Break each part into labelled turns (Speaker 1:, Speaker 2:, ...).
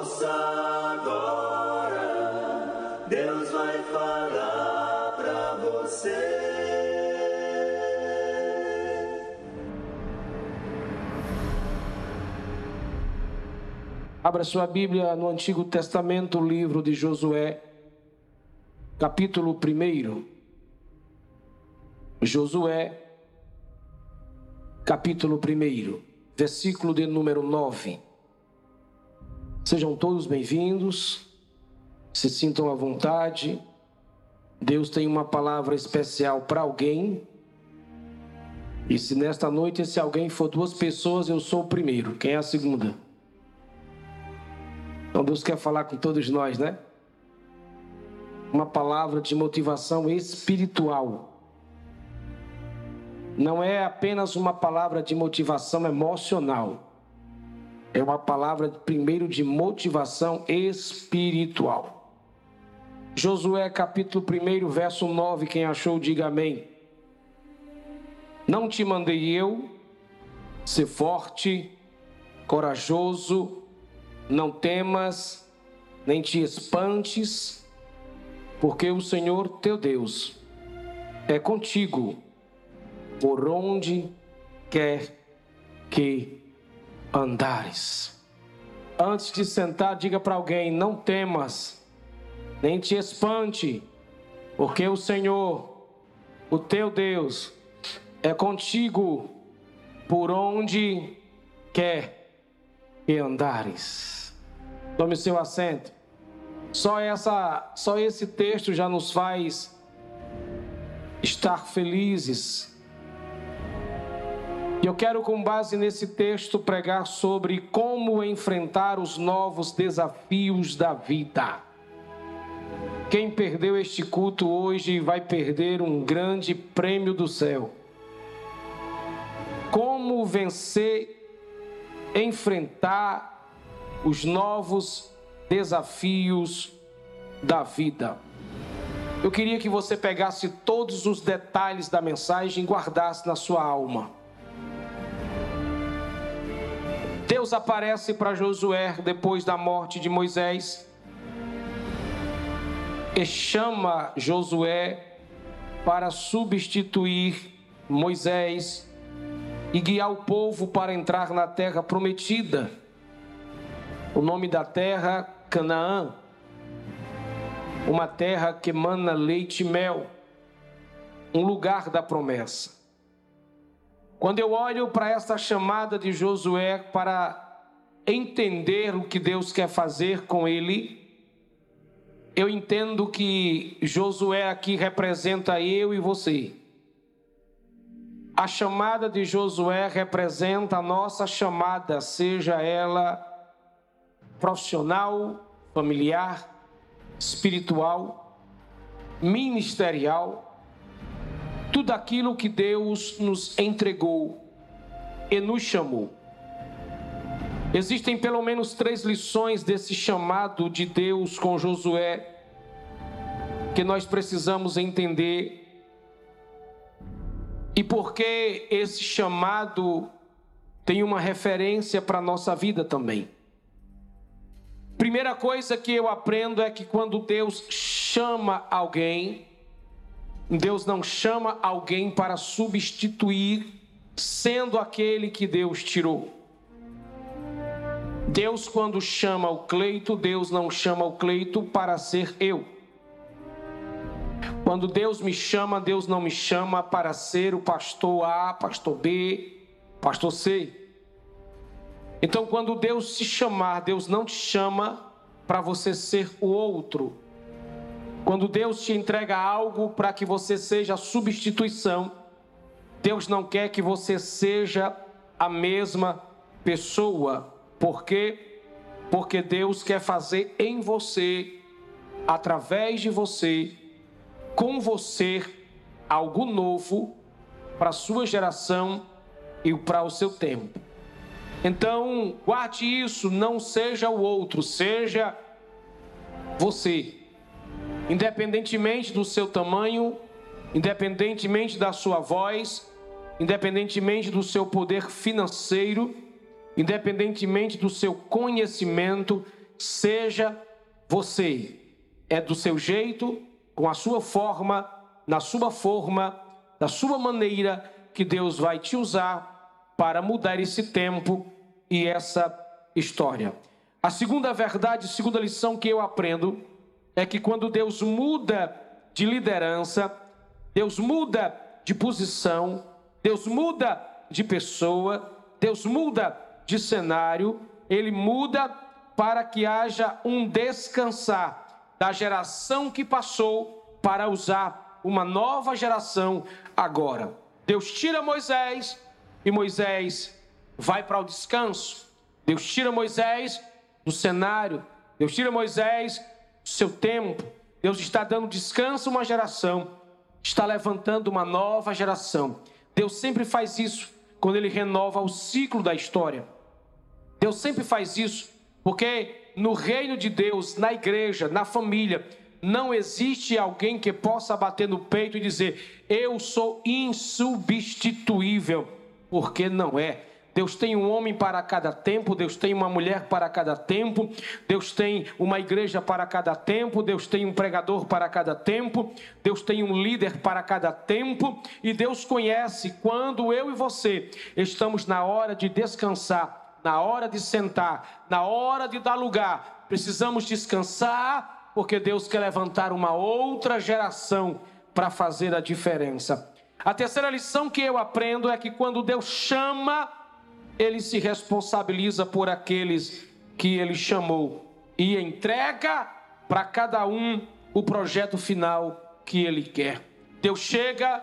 Speaker 1: Ouça agora, Deus vai falar para você.
Speaker 2: Abra sua Bíblia no Antigo Testamento, livro de Josué, capítulo 1. Josué, capítulo 1, versículo de número 9. Sejam todos bem-vindos, se sintam à vontade. Deus tem uma palavra especial para alguém. E se nesta noite esse alguém for duas pessoas, eu sou o primeiro. Quem é a segunda? Então Deus quer falar com todos nós, né? Uma palavra de motivação espiritual. Não é apenas uma palavra de motivação emocional. É uma palavra primeiro de motivação espiritual. Josué capítulo 1, verso 9, quem achou, diga amém. Não te mandei eu ser forte, corajoso, não temas, nem te espantes, porque o Senhor teu Deus é contigo por onde quer que andares. Antes de sentar, diga para alguém: não temas, nem te espante, porque o Senhor, o teu Deus, é contigo por onde quer que andares. Tome seu assento. Só essa, só esse texto já nos faz estar felizes. E eu quero, com base nesse texto, pregar sobre como enfrentar os novos desafios da vida. Quem perdeu este culto hoje vai perder um grande prêmio do céu. Como vencer, enfrentar os novos desafios da vida. Eu queria que você pegasse todos os detalhes da mensagem e guardasse na sua alma. Deus aparece para Josué depois da morte de Moisés e chama Josué para substituir Moisés e guiar o povo para entrar na terra prometida. O nome da terra, Canaã. Uma terra que mana leite e mel. Um lugar da promessa. Quando eu olho para essa chamada de Josué para entender o que Deus quer fazer com ele, eu entendo que Josué aqui representa eu e você. A chamada de Josué representa a nossa chamada, seja ela profissional, familiar, espiritual, ministerial, tudo aquilo que Deus nos entregou e nos chamou. Existem pelo menos três lições desse chamado de Deus com Josué que nós precisamos entender e porque esse chamado tem uma referência para a nossa vida também. Primeira coisa que eu aprendo é que quando Deus chama alguém, Deus não chama alguém para substituir, sendo aquele que Deus tirou. Deus, quando chama o Cleito, Deus não chama o Cleito para ser eu. Quando Deus me chama, Deus não me chama para ser o pastor A, pastor B, pastor C. Então, quando Deus te chamar, Deus não te chama para você ser o outro. Quando Deus te entrega algo para que você seja substituição, Deus não quer que você seja a mesma pessoa. Por quê? Porque Deus quer fazer em você, através de você, com você, algo novo para a sua geração e para o seu tempo. Então, guarde isso, não seja o outro, seja você. Independentemente do seu tamanho, independentemente da sua voz, independentemente do seu poder financeiro, independentemente do seu conhecimento, seja você. É do seu jeito, com a sua forma, na sua forma, da sua maneira, que Deus vai te usar para mudar esse tempo e essa história. A segunda verdade, segunda lição que eu aprendo é que quando Deus muda de liderança, Deus muda de posição, Deus muda de pessoa, Deus muda de cenário, ele muda para que haja um descansar da geração que passou para usar uma nova geração agora. Deus tira Moisés e Moisés vai para o descanso. Deus tira Moisés do cenário, Deus tira Moisés seu tempo. Deus está dando descanso a uma geração, está levantando uma nova geração. Deus sempre faz isso quando ele renova o ciclo da história. Deus sempre faz isso porque no reino de Deus, na igreja, na família, não existe alguém que possa bater no peito e dizer: Eu sou insubstituível, porque não é. Deus tem um homem para cada tempo, Deus tem uma mulher para cada tempo, Deus tem uma igreja para cada tempo, Deus tem um pregador para cada tempo, Deus tem um líder para cada tempo, e Deus conhece quando eu e você estamos na hora de descansar, na hora de sentar, na hora de dar lugar. Precisamos descansar, porque Deus quer levantar uma outra geração para fazer a diferença. A terceira lição que eu aprendo é que quando Deus chama, ele se responsabiliza por aqueles que ele chamou e entrega para cada um o projeto final que ele quer. Deus chega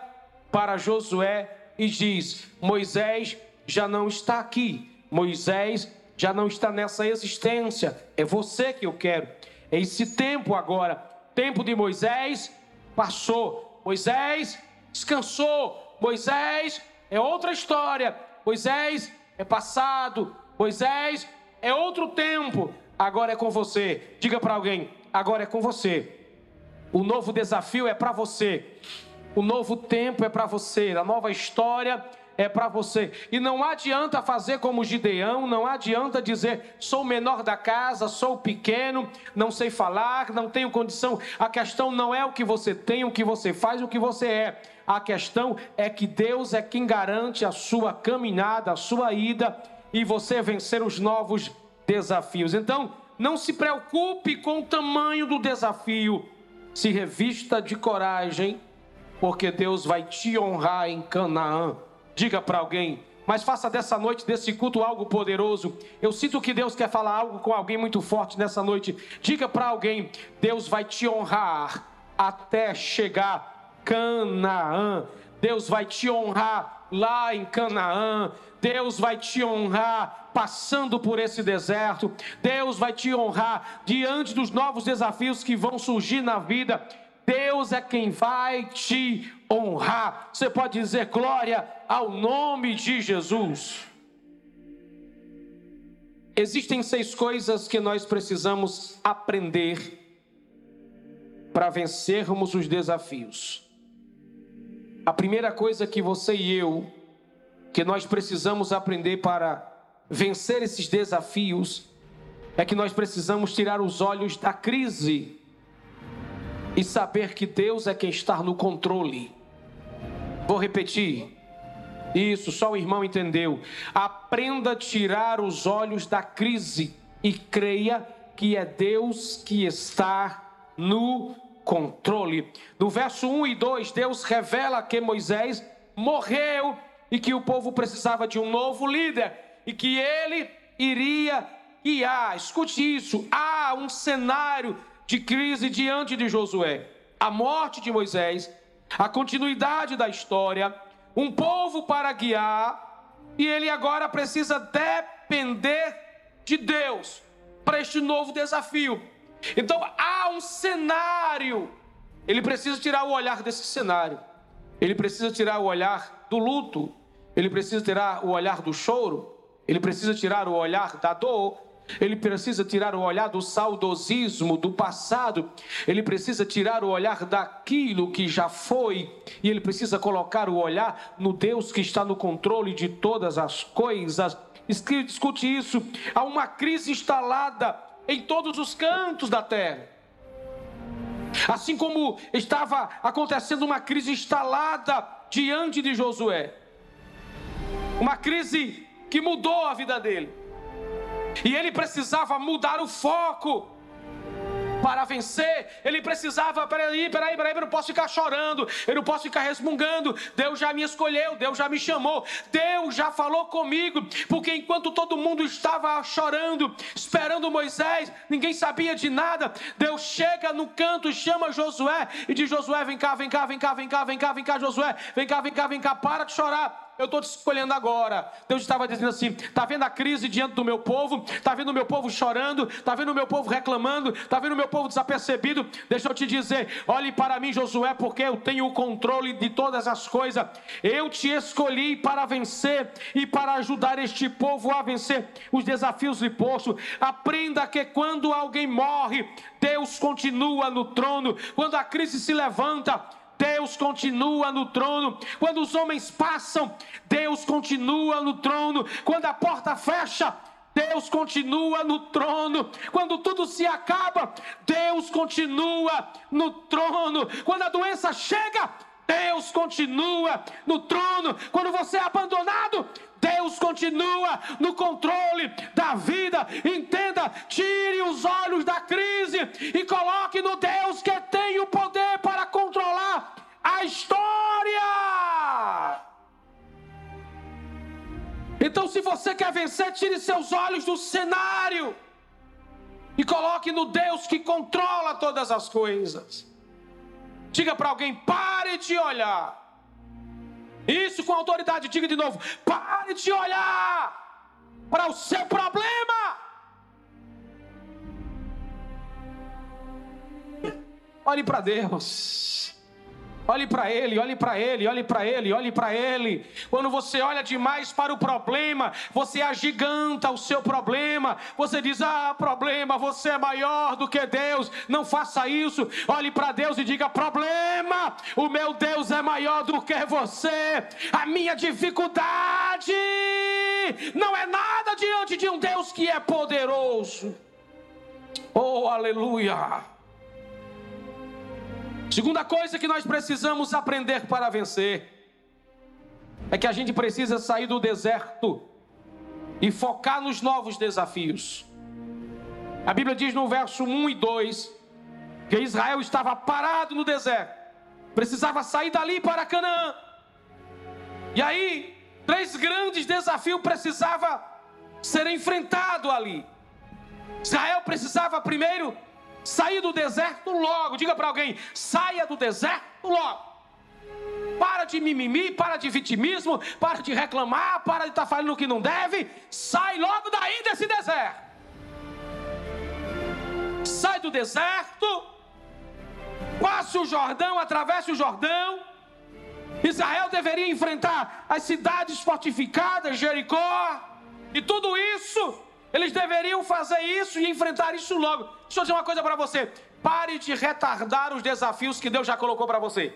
Speaker 2: para Josué e diz: Moisés já não está aqui, Moisés já não está nessa existência, é você que eu quero. Esse tempo agora, tempo de Moisés, passou. Moisés descansou. Moisés é outra história. Moisés é passado. Moisés é outro tempo. Agora é com você. Diga para alguém: agora é com você. O novo desafio é para você. O novo tempo é para você. A nova história é para você. E não adianta fazer como Gideão, não adianta dizer sou o menor da casa, sou pequeno, não sei falar, não tenho condição. A questão não é o que você tem, o que você faz, o que você é. A questão é que Deus é quem garante a sua caminhada, a sua ida e você vencer os novos desafios. Então, não se preocupe com o tamanho do desafio. Se revista de coragem, porque Deus vai te honrar em Canaã. Diga para alguém, mas faça dessa noite, desse culto, algo poderoso. Eu sinto que Deus quer falar algo com alguém muito forte nessa noite. Diga para alguém: Deus vai te honrar até chegar Canaã. Deus vai te honrar lá em Canaã. Deus vai te honrar passando por esse deserto. Deus vai te honrar diante dos novos desafios que vão surgir na vida. Deus é quem vai te honrar. Você pode dizer glória ao nome de Jesus. Existem seis coisas que nós precisamos aprender para vencermos os desafios. A primeira coisa que você e eu, que nós precisamos aprender para vencer esses desafios, é que nós precisamos tirar os olhos da crise e saber que Deus é quem está no controle. Vou repetir. Isso, só o irmão entendeu. Aprenda a tirar os olhos da crise e creia que é Deus que está no controle. No verso 1 e 2, Deus revela que Moisés morreu e que o povo precisava de um novo líder e que ele iria guiar. Escute isso: há um cenário de crise diante de Josué. A morte de Moisés, a continuidade da história, um povo para guiar, e ele agora precisa depender de Deus para este novo desafio. Então há um cenário. Ele precisa tirar o olhar desse cenário. Ele precisa tirar o olhar do luto. Ele precisa tirar o olhar do choro. Ele precisa tirar o olhar da dor. Ele precisa tirar o olhar do saudosismo do passado. Ele precisa tirar o olhar daquilo que já foi. E ele precisa colocar o olhar no Deus que está no controle de todas as coisas. Escute isso. Há uma crise instalada em todos os cantos da terra. Assim como estava acontecendo uma crise instalada diante de Josué. Uma crise que mudou a vida dele. E ele precisava mudar o foco para vencer, ele precisava, peraí, peraí, peraí, eu não posso ficar chorando, eu não posso ficar resmungando. Deus já me escolheu, Deus já me chamou, Deus já falou comigo, porque enquanto todo mundo estava chorando, esperando Moisés, ninguém sabia de nada. Deus chega no canto, chama Josué e diz: Josué, vem cá, vem cá, vem cá, vem cá, vem cá, vem cá, Josué, vem cá, vem cá, vem cá, para de chorar eu estou te escolhendo agora. Deus estava dizendo assim: está vendo a crise diante do meu povo? Está vendo o meu povo chorando? Está vendo o meu povo reclamando? Está vendo o meu povo desapercebido? Deixa eu te dizer: olhe para mim, Josué, porque eu tenho o controle de todas as coisas. Eu te escolhi para vencer e para ajudar este povo a vencer os desafios de posto. Aprenda que quando alguém morre, Deus continua no trono. Quando a crise se levanta, Deus continua no trono. Quando os homens passam, Deus continua no trono. Quando a porta fecha, Deus continua no trono. Quando tudo se acaba, Deus continua no trono. Quando a doença chega, Deus continua no trono. Quando você é abandonado, Deus continua no controle da vida. Entenda, tire os olhos da crise e coloque no Deus que tem o poder para controlar a história. Então, se você quer vencer, tire seus olhos do cenário e coloque no Deus que controla todas as coisas. Diga para alguém: pare de olhar isso com autoridade, diga de novo: pare de olhar para o seu problema. Olhe para Deus. Olhe para ele, olhe para ele, olhe para ele, olhe para ele. Quando você olha demais para o problema, você agiganta o seu problema. Você diz: "Ah, problema, você é maior do que Deus". Não faça isso. Olhe para Deus e diga: "Problema, o meu Deus é maior do que você. A minha dificuldade não é nada diante de um Deus que é poderoso". Oh, aleluia! Segunda coisa que nós precisamos aprender para vencer é que a gente precisa sair do deserto e focar nos novos desafios. A Bíblia diz no verso 1 e 2 que Israel estava parado no deserto, precisava sair dali para Canaã. E aí, três grandes desafios precisavam ser enfrentados ali. Israel precisava primeiro Sair do deserto logo. Diga para alguém: saia do deserto logo. Para de mimimi, para de vitimismo, para de reclamar, para de estar tá falando o que não deve. Sai logo daí desse deserto. Sai do deserto, passe o Jordão, atravesse o Jordão. Israel deveria enfrentar as cidades fortificadas, Jericó, e tudo isso eles deveriam fazer isso e enfrentar isso logo. Deixa eu dizer uma coisa para você: pare de retardar os desafios que Deus já colocou para você.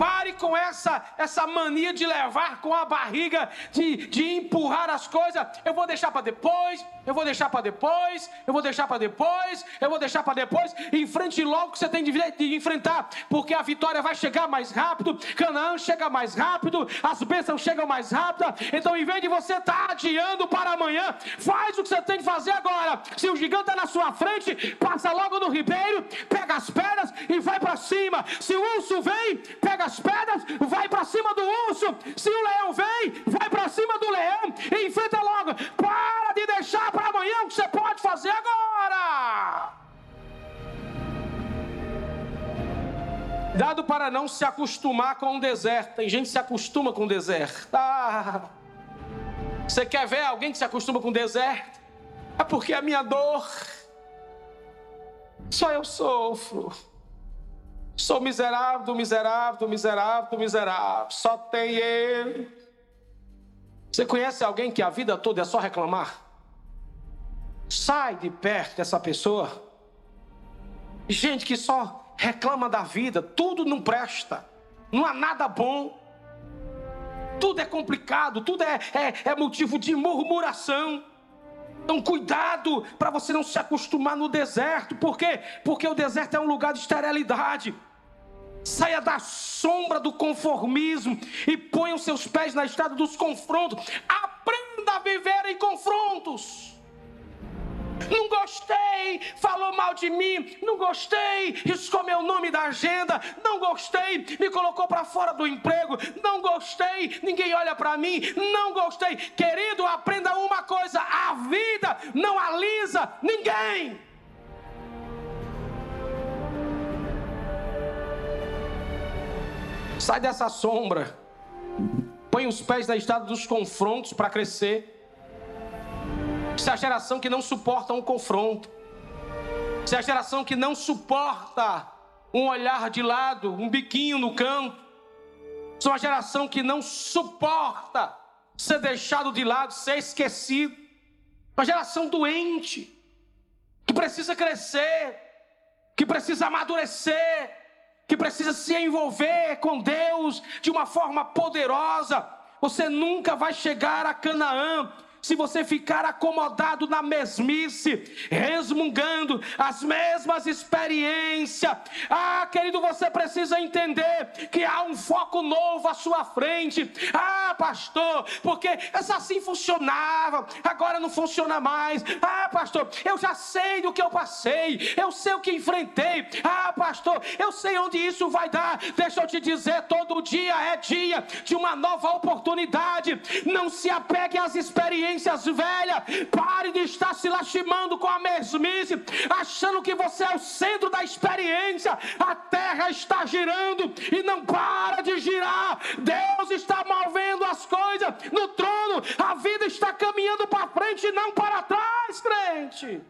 Speaker 2: Pare com essa, essa mania de levar com a barriga, de, de empurrar as coisas. Eu vou deixar para depois, eu vou deixar para depois, eu vou deixar para depois, eu vou deixar para depois. Enfrente logo o que você tem de, de enfrentar, porque a vitória vai chegar mais rápido, Canaã chega mais rápido, as bênçãos chegam mais rápido. Então, em vez de você estar tá adiando para amanhã, faz o que você tem que fazer agora. Se o gigante está na sua frente, passa logo no ribeiro, pega as pedras e vai para cima. Se o urso vem, pega as pedras, vai para cima do urso. Se o leão vem, vai para cima do leão e enfrenta logo. Para de deixar para amanhã o que você pode fazer agora. Dado para não se acostumar com o deserto. Tem gente que se acostuma com o deserto. Ah, você quer ver alguém que se acostuma com o deserto? É porque a minha dor. Só eu sofro. Sou miserável, do miserável, do miserável, do miserável. Só tem ele. Você conhece alguém que a vida toda é só reclamar? Sai de perto dessa pessoa. Gente que só reclama da vida, tudo não presta, não há nada bom, tudo é complicado, tudo é, é, é motivo de murmuração. Então, cuidado para você não se acostumar no deserto. Por quê? Porque o deserto é um lugar de esterilidade. Saia da sombra do conformismo e ponha os seus pés na estrada dos confrontos. Aprenda a viver em confrontos. Não gostei, falou mal de mim. Não gostei, riscou meu nome da agenda. Não gostei, me colocou para fora do emprego. Não gostei, ninguém olha para mim. Não gostei. Querido, aprenda uma coisa: a vida não alisa ninguém. Sai dessa sombra. Põe os pés na estrada dos confrontos para crescer. Isso é a geração que não suporta um confronto. Isso é a geração que não suporta um olhar de lado, um biquinho no canto. São a geração que não suporta ser deixado de lado, ser esquecido. Uma geração doente, que precisa crescer, que precisa amadurecer, que precisa se envolver com Deus de uma forma poderosa. Você nunca vai chegar a Canaã se você ficar acomodado na mesmice, resmungando as mesmas experiências, ah, querido, você precisa entender que há um foco novo à sua frente. Ah, pastor, porque essa assim funcionava, agora não funciona mais. Ah, pastor, eu já sei do que eu passei, eu sei o que enfrentei. Ah, pastor, eu sei onde isso vai dar. Deixa eu te dizer, todo dia é dia de uma nova oportunidade. Não se apegue às experiências experiências velhas. Pare de estar se lastimando com a mesmice, achando que você é o centro da experiência. A terra está girando e não para de girar. Deus está movendo as coisas no trono. A vida está caminhando para frente e não para trás, crente.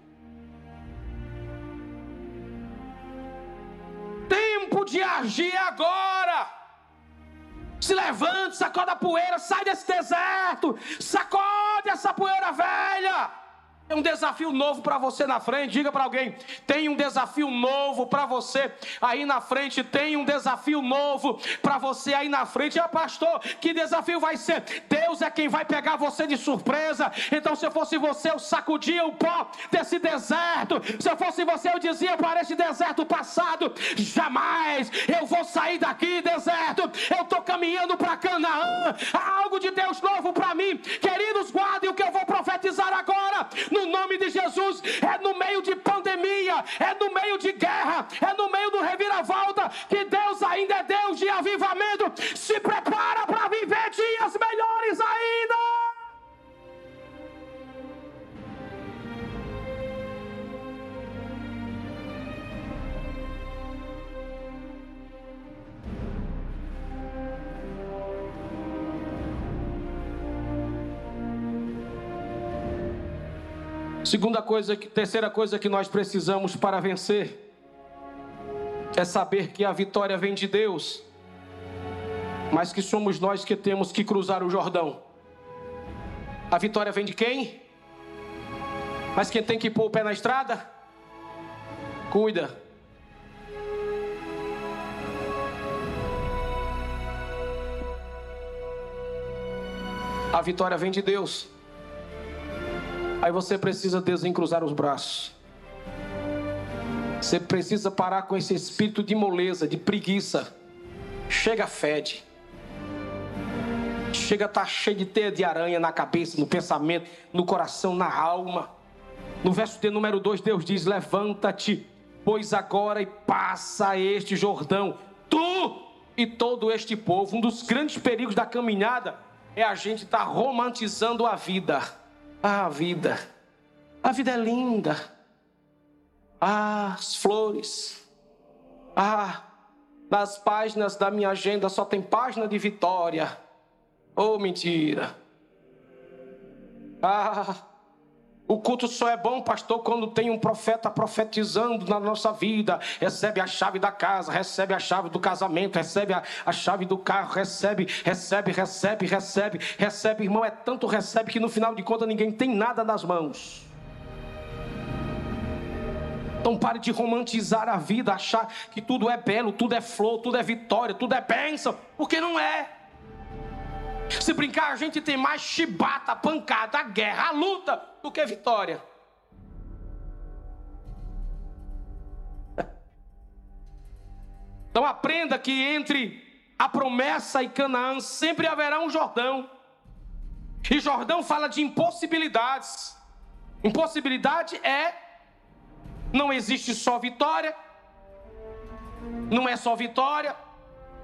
Speaker 2: Tempo de agir agora. Se levante, sacode a poeira, sai desse deserto, sacode essa poeira velha. Tem um desafio novo para você na frente. Diga para alguém: tem um desafio novo para você aí na frente. Tem um desafio novo para você aí na frente. Ah, pastor, que desafio vai ser? Deus é quem vai pegar você de surpresa. Então, se eu fosse você, eu sacudia o pó desse deserto. Se eu fosse você, eu dizia para esse deserto passado: jamais eu vou sair daqui, deserto. Eu estou caminhando para Canaã. Há algo de Deus novo para mim. Queridos, guardem o que eu vou profetizar agora. No no nome de Jesus. É no meio de pandemia, é no meio de guerra, é no meio do reviravolta que Deus ainda é Deus de avivamento. Se prepara Segunda coisa, terceira coisa que nós precisamos para vencer é saber que a vitória vem de Deus, mas que somos nós que temos que cruzar o Jordão. A vitória vem de quem? Mas quem tem que pôr o pé na estrada? Cuida. A vitória vem de Deus. Aí você precisa desencruzar os braços. Você precisa parar com esse espírito de moleza, de preguiça. Chega fede. Chega tá cheio de teia de aranha na cabeça, no pensamento, no coração, na alma. No verso de número 2, Deus diz: Levanta-te, pois agora e passa este Jordão, tu e todo este povo. Um dos grandes perigos da caminhada é a gente estar tá romantizando a vida. Ah, a vida. A vida é linda. Ah, as flores. Ah, nas páginas da minha agenda só tem página de vitória. Oh, mentira. Ah, o culto só é bom, pastor, quando tem um profeta profetizando na nossa vida. Recebe a chave da casa, recebe a chave do casamento, recebe a, a chave do carro, recebe, recebe, recebe, recebe, recebe. Irmão, é tanto recebe que no final de contas ninguém tem nada nas mãos. Então pare de romantizar a vida, achar que tudo é belo, tudo é flor, tudo é vitória, tudo é bênção, porque não é. Se brincar, a gente tem mais chibata, pancada, guerra, luta do que vitória. Então aprenda que entre a promessa e Canaã sempre haverá um Jordão. E Jordão fala de impossibilidades. Impossibilidade é não existe só vitória. Não é só vitória.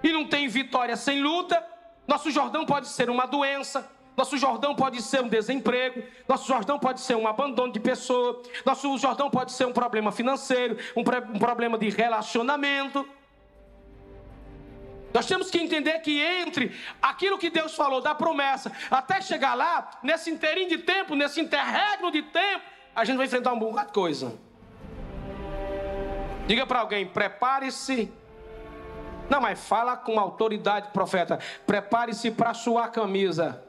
Speaker 2: E não tem vitória sem luta. Nosso Jordão pode ser uma doença, nosso Jordão pode ser um desemprego, nosso Jordão pode ser um abandono de pessoa, nosso Jordão pode ser um problema financeiro, um, um problema de relacionamento. Nós temos que entender que entre aquilo que Deus falou da promessa até chegar lá, nesse inteirinho de tempo, nesse interregno de tempo, a gente vai enfrentar um bocado de coisa. Diga para alguém: prepare-se. Não, mas fala com autoridade, profeta. Prepare-se para suar camisa.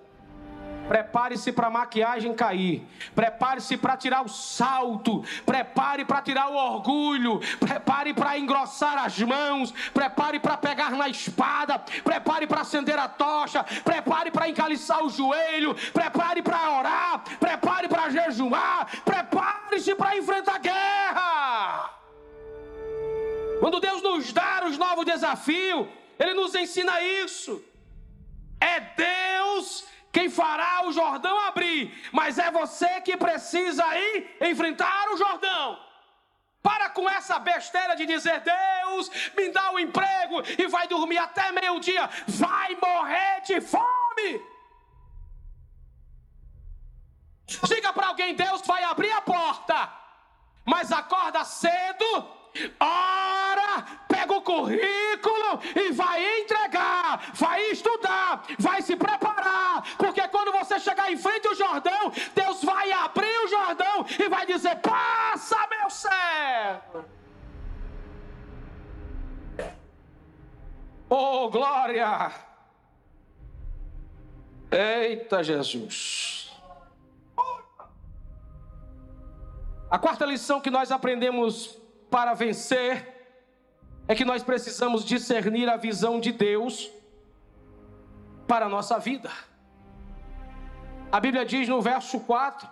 Speaker 2: Prepare-se para a maquiagem cair. Prepare-se para tirar o salto. Prepare para tirar o orgulho. Prepare para engrossar as mãos. Prepare para pegar na espada. Prepare para acender a tocha. Prepare para encaliçar o joelho. Prepare para orar. Prepare para jejuar. Prepare-se para enfrentar a guerra. Quando Deus nos dá os novos desafios, Ele nos ensina isso. É Deus quem fará o Jordão abrir, mas é você que precisa ir enfrentar o Jordão. Para com essa besteira de dizer, Deus, me dá um emprego e vai dormir até meio-dia, vai morrer de fome. Diga para alguém, Deus vai abrir a porta, mas acorda cedo, ora, pega o currículo e vai entregar, vai estudar, vai se preparar, porque quando você chegar em frente ao Jordão, Deus vai abrir o Jordão e vai dizer: Passa, meu servo. Oh, glória! Eita Jesus! A quarta lição que nós aprendemos para vencer é que nós precisamos discernir a visão de Deus para a nossa vida. A Bíblia diz no verso 4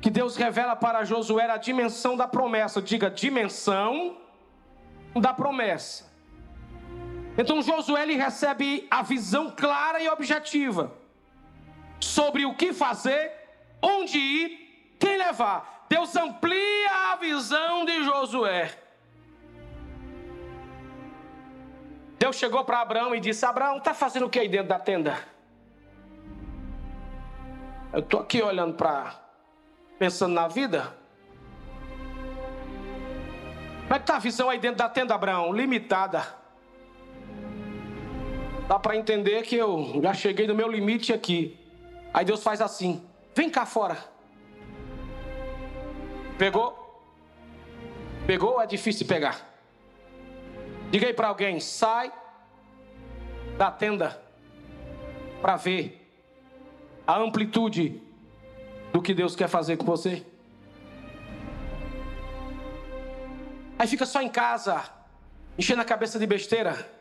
Speaker 2: que Deus revela para Josué a dimensão da promessa. Diga, dimensão da promessa. Então Josué ele recebe a visão clara e objetiva sobre o que fazer, onde ir, quem levar. Deus amplia a visão de Josué. Deus chegou para Abraão e disse: Abraão, está fazendo o que aí dentro da tenda? Eu estou aqui olhando para. pensando na vida. Como é que está a visão aí dentro da tenda, Abraão? Limitada. Dá para entender que eu já cheguei no meu limite aqui. Aí Deus faz assim: vem cá fora. Pegou? Pegou? É difícil pegar. Diga aí para alguém: sai da tenda para ver a amplitude do que Deus quer fazer com você. Aí fica só em casa, enchendo a cabeça de besteira.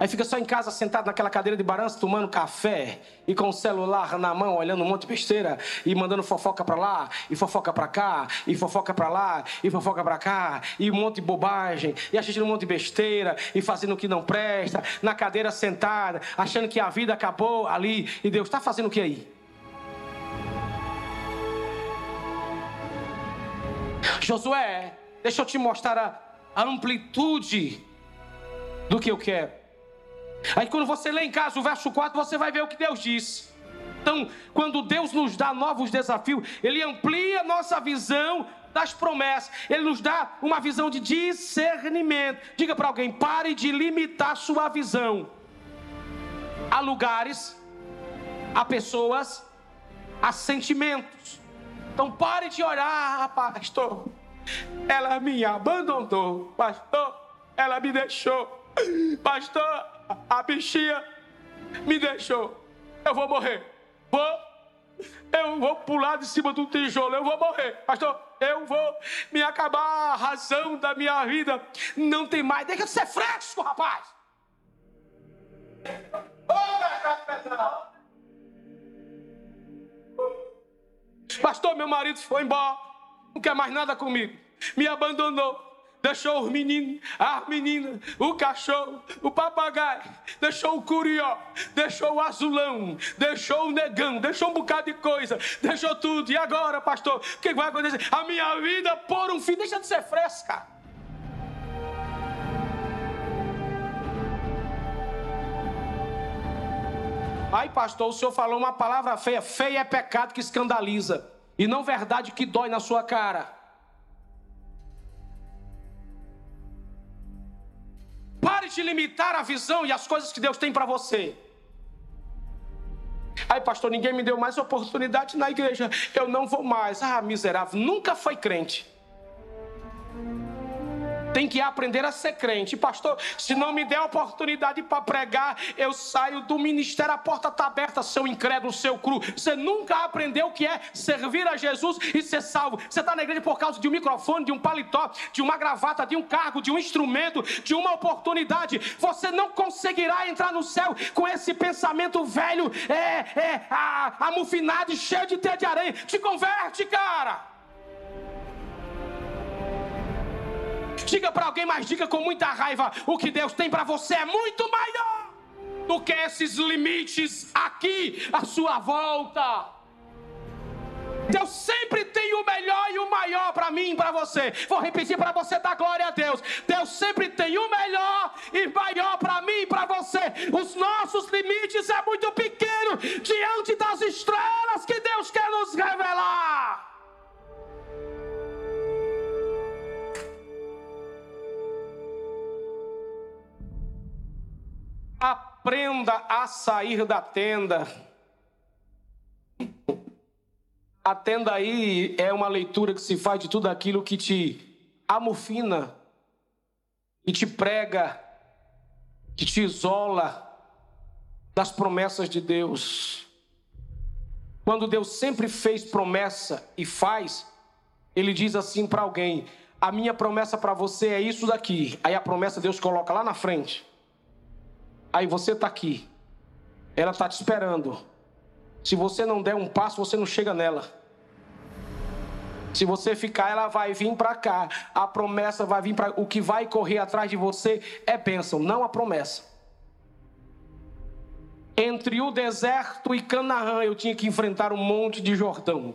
Speaker 2: Aí fica só em casa sentado naquela cadeira de balanço, tomando café e com o celular na mão, olhando um monte de besteira e mandando fofoca para lá, e fofoca para cá, e fofoca para lá, e fofoca para cá, e um monte de bobagem, e assistindo um monte de besteira e fazendo o que não presta, na cadeira sentada, achando que a vida acabou ali, e Deus está fazendo o que aí? Josué, deixa eu te mostrar a amplitude do que eu quero. Aí quando você lê em casa o verso 4, você vai ver o que Deus diz. Então, quando Deus nos dá novos desafios, Ele amplia nossa visão das promessas. Ele nos dá uma visão de discernimento. Diga para alguém: pare de limitar sua visão a lugares, a pessoas, a sentimentos. Então pare de orar, pastor. Ela me abandonou, pastor. Ela me deixou. Pastor, a bichinha me deixou. Eu vou morrer. Vou. Eu vou pular de cima do tijolo, eu vou morrer, pastor. Eu vou me acabar a razão da minha vida. Não tem mais, deixa de ser fresco, rapaz. Pastor, meu marido foi embora, não quer mais nada comigo, me abandonou. Deixou os meninos, as meninas, o cachorro, o papagaio, deixou o curió, deixou o azulão, deixou o negão, deixou um bocado de coisa, deixou tudo. E agora, pastor, o que vai acontecer? A minha vida por um fim, deixa de ser fresca. Aí, pastor, o senhor falou uma palavra feia. Feia é pecado que escandaliza. E não verdade que dói na sua cara. De limitar a visão e as coisas que Deus tem para você. Aí, pastor, ninguém me deu mais oportunidade na igreja. Eu não vou mais. Ah, miserável, nunca foi crente tem que aprender a ser crente. Pastor, se não me der oportunidade para pregar, eu saio do ministério, a porta está aberta, seu incrédulo, seu cru. Você nunca aprendeu o que é servir a Jesus e ser salvo. Você está na igreja por causa de um microfone, de um paletó, de uma gravata, de um cargo, de um instrumento, de uma oportunidade. Você não conseguirá entrar no céu com esse pensamento velho, é, é, amufinado e cheio de teia de areia. Te converte, cara. Diga para alguém, mas diga com muita raiva: o que Deus tem para você é muito maior do que esses limites aqui à sua volta. Deus sempre tem o melhor e o maior para mim e para você. Vou repetir para você dar glória a Deus. Deus sempre tem o melhor e maior para mim e para você. Os nossos limites é muito pequeno diante das estrelas que Deus quer nos revelar. Aprenda a sair da tenda. A tenda aí é uma leitura que se faz de tudo aquilo que te amofina, que te prega, que te isola das promessas de Deus. Quando Deus sempre fez promessa e faz, ele diz assim para alguém: A minha promessa para você é isso daqui. Aí a promessa Deus coloca lá na frente. Aí você está aqui. Ela está te esperando. Se você não der um passo, você não chega nela. Se você ficar, ela vai vir para cá. A promessa vai vir para. O que vai correr atrás de você é bênção, não a promessa. Entre o deserto e Canaã, eu tinha que enfrentar um monte de Jordão.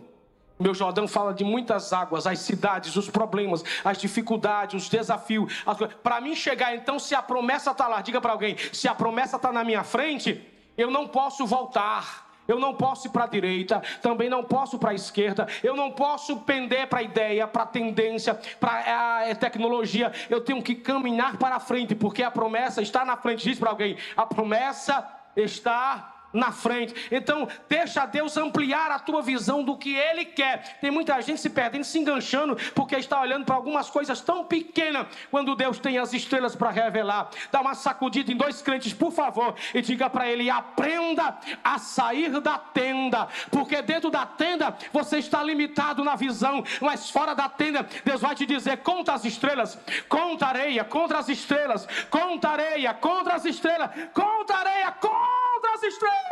Speaker 2: Meu Jordão fala de muitas águas, as cidades, os problemas, as dificuldades, os desafios. Para mim chegar, então, se a promessa está lá, diga para alguém: se a promessa está na minha frente, eu não posso voltar. Eu não posso ir para a direita, também não posso para a esquerda, eu não posso pender para a ideia, para a tendência, para a tecnologia. Eu tenho que caminhar para a frente, porque a promessa está na frente. Diz para alguém: a promessa está na frente. Então, deixa Deus ampliar a tua visão do que Ele quer. Tem muita gente se perdendo, se enganchando, porque está olhando para algumas coisas tão pequenas, quando Deus tem as estrelas para revelar. Dá uma sacudida em dois crentes, por favor, e diga para ele: aprenda a sair da tenda, porque dentro da tenda você está limitado na visão, mas fora da tenda, Deus vai te dizer: conta as estrelas, conta areia, contra as estrelas, conta areia, contra as estrelas, conta areia, contra as estrelas.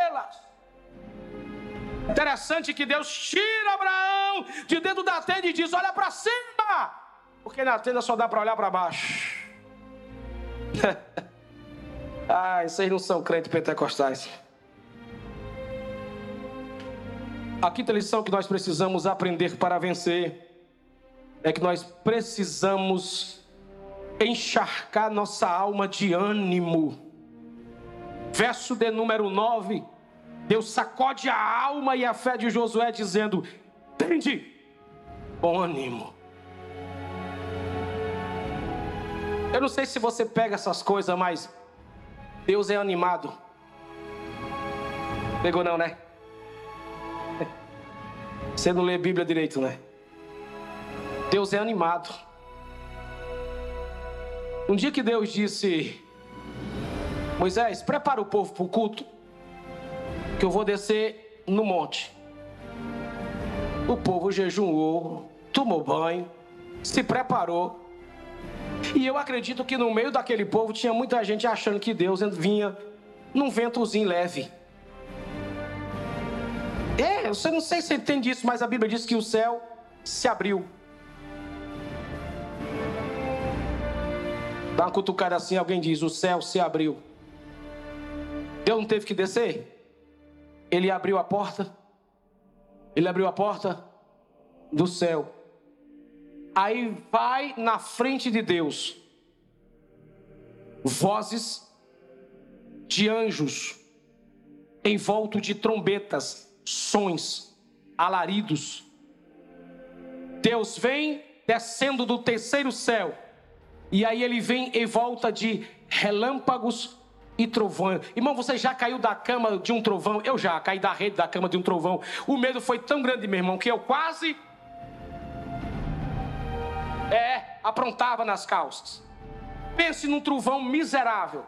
Speaker 2: Interessante que Deus tira Abraão de dentro da tenda e diz: Olha para cima, porque na tenda só dá para olhar para baixo. Ai, vocês não são crentes pentecostais. A quinta lição que nós precisamos aprender para vencer é que nós precisamos encharcar nossa alma de ânimo verso de número 9, Deus sacode a alma e a fé de Josué, dizendo: Tende bom ânimo. Eu não sei se você pega essas coisas, mas Deus é animado. Pegou não, né? Você não lê Bíblia direito, né? Deus é animado. Um dia que Deus disse: Moisés, prepara o povo para o culto, que eu vou descer no monte. O povo jejuou, tomou banho, se preparou. E eu acredito que no meio daquele povo tinha muita gente achando que Deus vinha num ventozinho leve. É, eu não sei se você entende isso, mas a Bíblia diz que o céu se abriu. Dá uma cutucada assim, alguém diz: o céu se abriu. Deus não teve que descer? Ele abriu a porta. Ele abriu a porta do céu. Aí vai na frente de Deus vozes de anjos envolto de trombetas, sons, alaridos. Deus vem descendo do terceiro céu, e aí ele vem em volta de relâmpagos e trovão. Irmão, você já caiu da cama de um trovão? Eu já caí da rede da cama de um trovão. O medo foi tão grande, meu irmão, que eu quase. É, aprontava nas calças. Pense num trovão miserável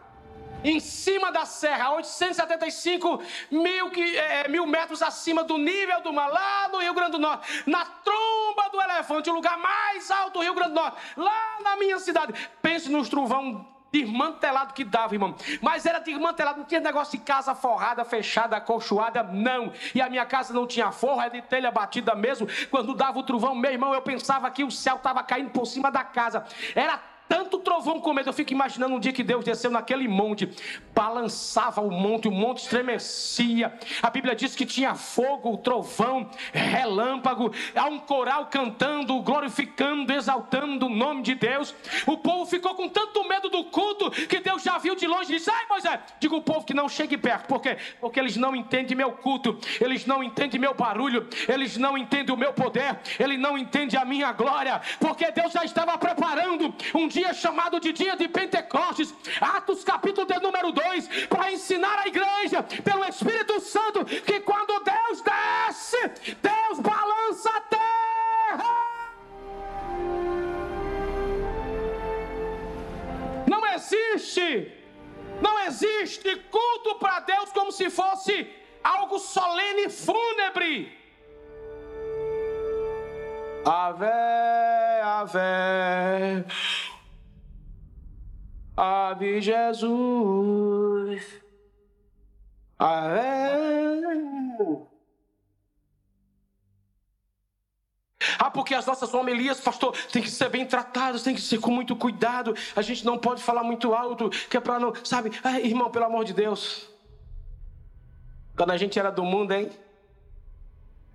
Speaker 2: em cima da serra, a 875 mil, é, mil metros acima do nível do mar, lá no Rio Grande do Norte, na tromba do elefante, o lugar mais alto do Rio Grande do Norte, lá na minha cidade. Pense nos trovão desmantelado que dava, irmão. Mas era desmantelado, não tinha negócio de casa forrada, fechada, acolchoada, não. E a minha casa não tinha forro, era de telha batida mesmo. Quando dava o trovão, meu irmão, eu pensava que o céu estava caindo por cima da casa. Era tanto trovão com medo. Eu fico imaginando um dia que Deus desceu naquele monte, balançava o monte, o monte estremecia. A Bíblia diz que tinha fogo, trovão, relâmpago. Há um coral cantando, glorificando, exaltando o nome de Deus. O povo ficou com tanto medo do culto que Deus já viu de longe e disse: Ai, Moisés, diga o povo que não chegue perto. Por quê? Porque eles não entendem meu culto, eles não entendem meu barulho, eles não entendem o meu poder, eles não entendem a minha glória. Porque Deus já estava preparando um dia dia chamado de dia de Pentecostes, Atos capítulo de número 2, para ensinar a igreja, pelo Espírito Santo, que quando Deus desce, Deus balança a terra. Não existe, não existe culto para Deus como se fosse algo solene e fúnebre. Ave, ave. Ave Jesus. Ave. Ah, porque as nossas homilias, pastor, tem que ser bem tratadas, tem que ser com muito cuidado. A gente não pode falar muito alto, que é para não, sabe? Irmão, pelo amor de Deus. Quando a gente era do mundo, hein?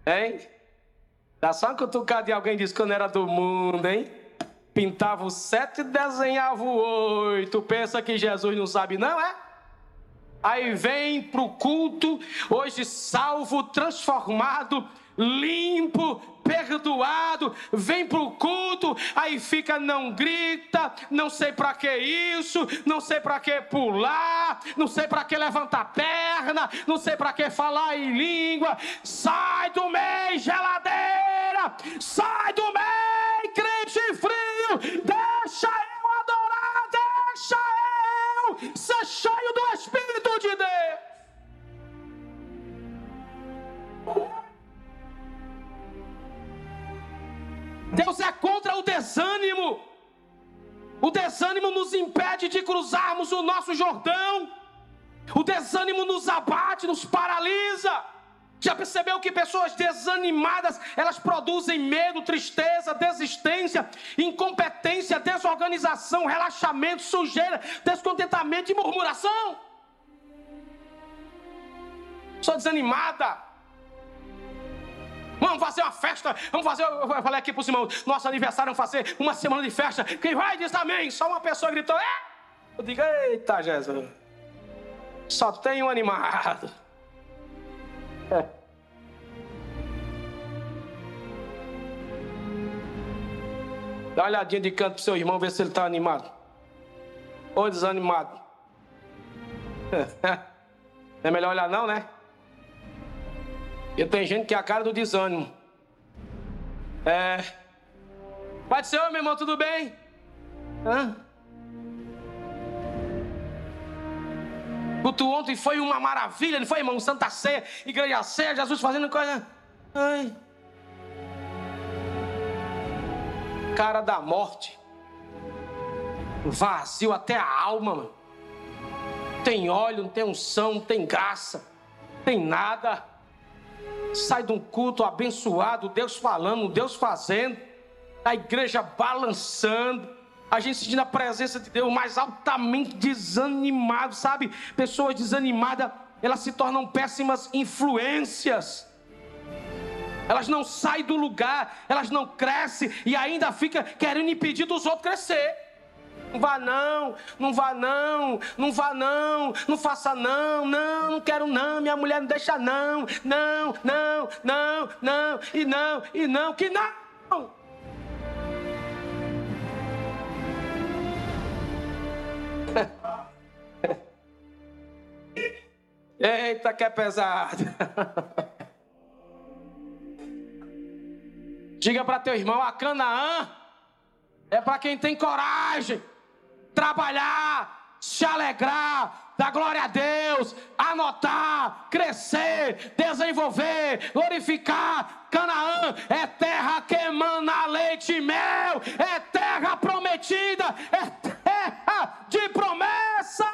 Speaker 2: Hein? Dá só um cutucado de alguém diz não era do mundo, hein? Pintava o sete e desenhava o oito. Pensa que Jesus não sabe, não é? Aí vem para o culto, hoje salvo, transformado, limpo, perdoado, vem para o culto, aí fica, não grita, não sei para que isso, não sei para que pular, não sei para que levantar a perna, não sei para que falar em língua, sai do meio, geladeira, sai do meio, crente frio, deixa eu adorar, deixa eu ser cheio do Espírito de Deus. Deus é contra o desânimo. O desânimo nos impede de cruzarmos o nosso Jordão. O desânimo nos abate, nos paralisa. Já percebeu que pessoas desanimadas, elas produzem medo, tristeza, desistência, incompetência, desorganização, relaxamento, sujeira, descontentamento e murmuração? Sou desanimada. Vamos fazer uma festa. Vamos fazer. Eu falei aqui para os irmãos: nosso aniversário, vamos fazer uma semana de festa. Quem vai diz amém. Só uma pessoa gritou: é. Eu digo: eita, Jesus. Só tem um animado. Dá uma olhadinha de canto pro seu irmão, ver se ele está animado. Ou desanimado. É melhor olhar não, né? E tem gente que é a cara do desânimo. É. Do Senhor, meu irmão, tudo bem? Hã? Culto ontem foi uma maravilha, não foi, irmão? Santa Ceia, Igreja Ceia, Jesus fazendo coisa. Ai. Cara da morte. Vazio até a alma, mano. Tem óleo, não tem unção, não tem graça, não tem nada. sai de um culto abençoado, Deus falando, Deus fazendo, a igreja balançando, a gente sentindo a presença de Deus, mas altamente desanimado, sabe? Pessoas desanimadas, elas se tornam péssimas influências. Elas não saem do lugar, elas não crescem e ainda fica querendo impedir dos outros crescer. Não vá não, não vá não, não vá não, não faça não, não, não quero não, minha mulher não deixa não, não, não, não, não, e não, e não, que não. Eita, que é pesado. Diga para teu irmão, a Canaã é para quem tem coragem trabalhar, se alegrar, dar glória a Deus, anotar, crescer, desenvolver, glorificar. Canaã é terra que emana leite e mel, é terra prometida, é terra de promessa.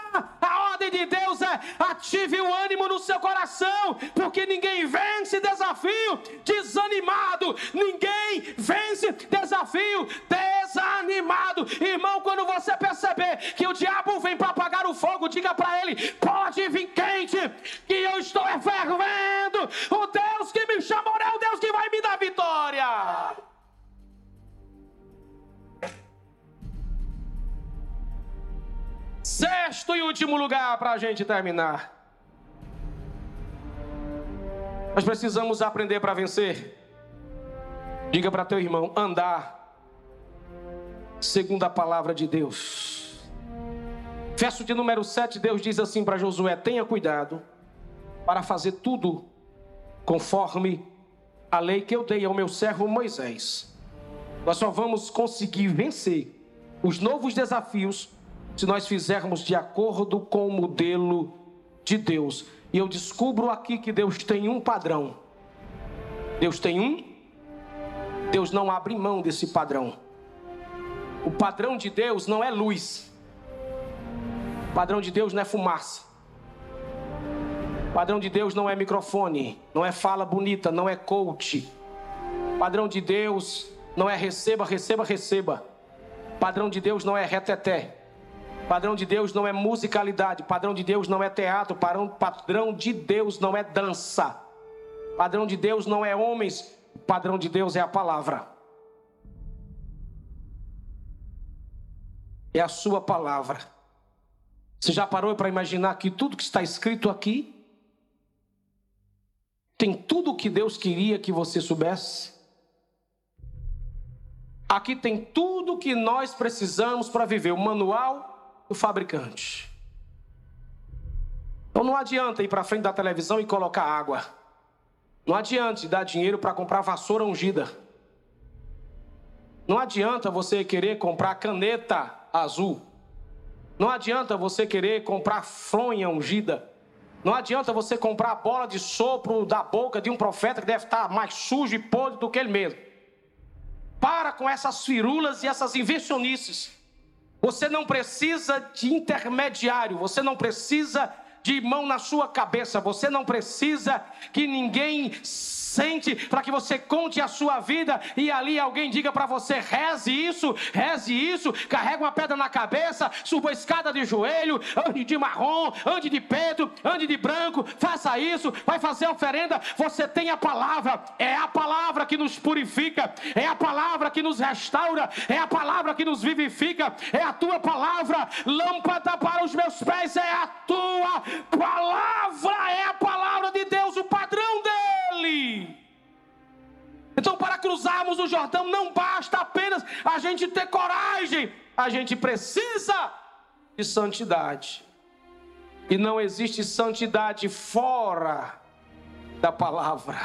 Speaker 2: A ordem de Deus é ative o ânimo no seu coração, porque ninguém vence desafio desanimado, ninguém vence desafio desanimado. Irmão, quando você perceber que o diabo vem para apagar o fogo, diga para ele: pode vir quente, que eu estou fervendo. O Deus que me chamou é o Deus que vai me dar vitória. Sexto e último lugar para a gente terminar. Nós precisamos aprender para vencer. Diga para teu irmão: andar segundo a palavra de Deus. Verso de número 7, Deus diz assim para Josué: tenha cuidado para fazer tudo conforme a lei que eu dei ao meu servo Moisés. Nós só vamos conseguir vencer os novos desafios se nós fizermos de acordo com o modelo de Deus. E eu descubro aqui que Deus tem um padrão. Deus tem um. Deus não abre mão desse padrão. O padrão de Deus não é luz. O padrão de Deus não é fumaça. O padrão de Deus não é microfone, não é fala bonita, não é coach. O padrão de Deus não é receba, receba, receba. O padrão de Deus não é reteté. Padrão de Deus não é musicalidade. Padrão de Deus não é teatro. Padrão de Deus não é dança. Padrão de Deus não é homens. Padrão de Deus é a palavra. É a sua palavra. Você já parou para imaginar que tudo que está escrito aqui tem tudo o que Deus queria que você soubesse. Aqui tem tudo que nós precisamos para viver, o manual do fabricante. Então não adianta ir para frente da televisão e colocar água. Não adianta dar dinheiro para comprar vassoura ungida. Não adianta você querer comprar caneta azul. Não adianta você querer comprar fronha ungida. Não adianta você comprar a bola de sopro da boca de um profeta que deve estar mais sujo e podre do que ele mesmo. Para com essas firulas e essas invencionices. Você não precisa de intermediário, você não precisa de mão na sua cabeça, você não precisa que ninguém sente para que você conte a sua vida e ali alguém diga para você: reze isso, reze isso, carrega uma pedra na cabeça, suba a escada de joelho, ande de marrom, ande de preto, ande de branco, faça isso, vai fazer oferenda. Você tem a palavra, é a palavra que nos purifica, é a palavra que nos restaura, é a palavra que nos vivifica, é a tua palavra, lâmpada para os meus pés, é a tua palavra, é a palavra de Deus, o padrão dele. Então, para cruzarmos o Jordão, não basta apenas a gente ter coragem, a gente precisa de santidade. E não existe santidade fora da palavra.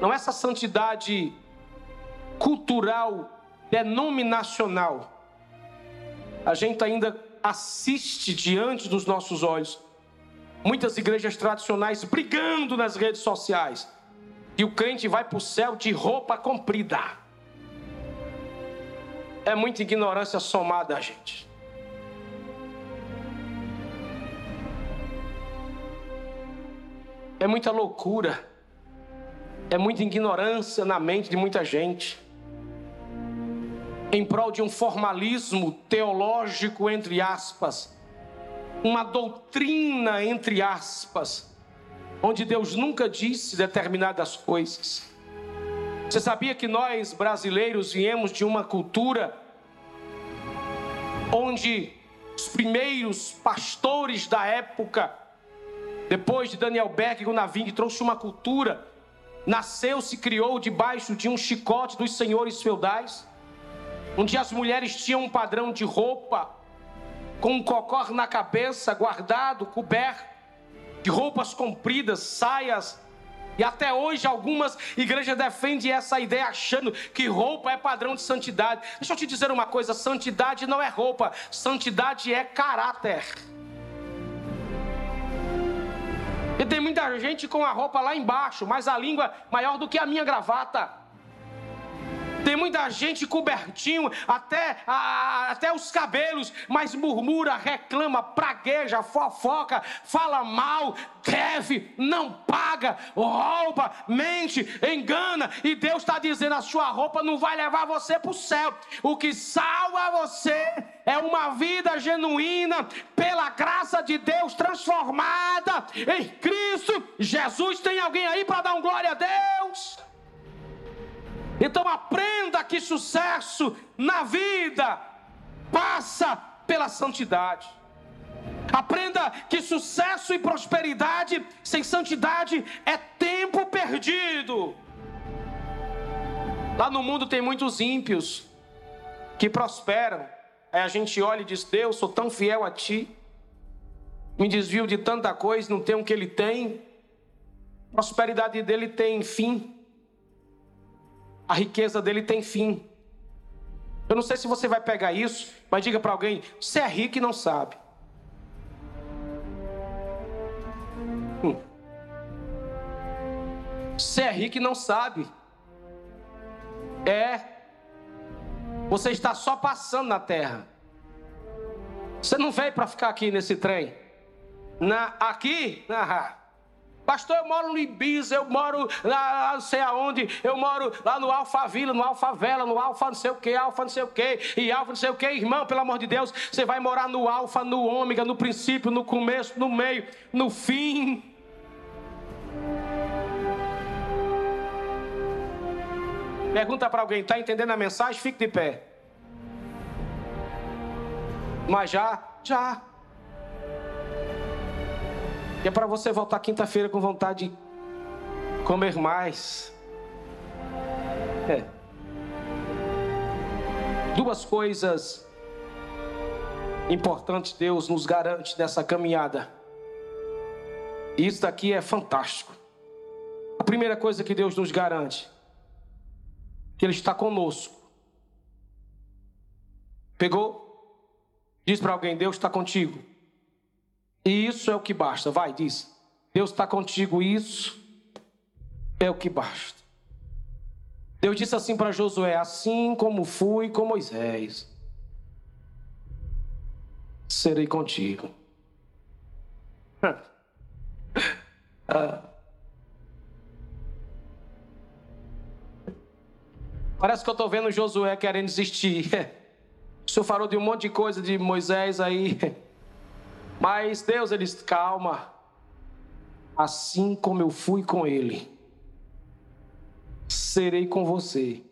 Speaker 2: Não é essa santidade cultural, denominacional. A gente ainda assiste diante dos nossos olhos muitas igrejas tradicionais brigando nas redes sociais e o crente vai para o céu de roupa comprida. É muita ignorância somada, gente. é muita loucura, é muita ignorância na mente de muita gente, em prol de um formalismo teológico, entre aspas, uma doutrina, entre aspas, onde Deus nunca disse determinadas coisas. Você sabia que nós brasileiros viemos de uma cultura onde os primeiros pastores da época, depois de Daniel Beck, Gunaving, trouxe uma cultura, nasceu, se criou debaixo de um chicote dos senhores feudais, onde as mulheres tinham um padrão de roupa, com um cocó na cabeça, guardado, coberto, de roupas compridas, saias e até hoje algumas igrejas defendem essa ideia achando que roupa é padrão de santidade. Deixa eu te dizer uma coisa: santidade não é roupa, santidade é caráter. E tem muita gente com a roupa lá embaixo, mas a língua maior do que a minha gravata. Tem muita gente cobertinho até, a, até os cabelos, mas murmura, reclama, pragueja, fofoca, fala mal, deve, não paga, rouba, mente, engana. E Deus está dizendo: a sua roupa não vai levar você para o céu. O que salva você é uma vida genuína, pela graça de Deus transformada em Cristo. Jesus tem alguém aí para dar um glória a Deus? Então aprenda que sucesso na vida passa pela santidade. Aprenda que sucesso e prosperidade sem santidade é tempo perdido. Lá no mundo tem muitos ímpios que prosperam. Aí a gente olha e diz: Deus, sou tão fiel a ti, me desvio de tanta coisa, não tenho o que ele tem. A prosperidade dele tem fim a riqueza dele tem fim. Eu não sei se você vai pegar isso, mas diga para alguém: você é rico e não sabe. Hum. Você é rico e não sabe. É. Você está só passando na terra. Você não veio para ficar aqui nesse trem. Na, aqui, na, Pastor, eu moro no Ibiza, eu moro lá, não sei aonde, eu moro lá no Alphavila, no Alfavela, no Alfa não sei o que, Alfa não sei o que, e Alfa não sei o que, irmão, pelo amor de Deus, você vai morar no Alfa, no Ômega, no princípio, no começo, no meio, no fim. Pergunta para alguém, está entendendo a mensagem? Fique de pé. Mas já, já. E é para você voltar quinta-feira com vontade de comer mais. É. Duas coisas importantes Deus nos garante nessa caminhada. E isso daqui é fantástico. A primeira coisa que Deus nos garante, que Ele está conosco. Pegou? Diz para alguém: Deus está contigo. E isso é o que basta. Vai, diz. Deus está contigo, isso é o que basta. Deus disse assim para Josué: Assim como fui com Moisés, serei contigo. ah. Parece que eu estou vendo Josué querendo desistir. O senhor falou de um monte de coisa de Moisés aí. Mas Deus, ele calma, assim como eu fui com ele, serei com você.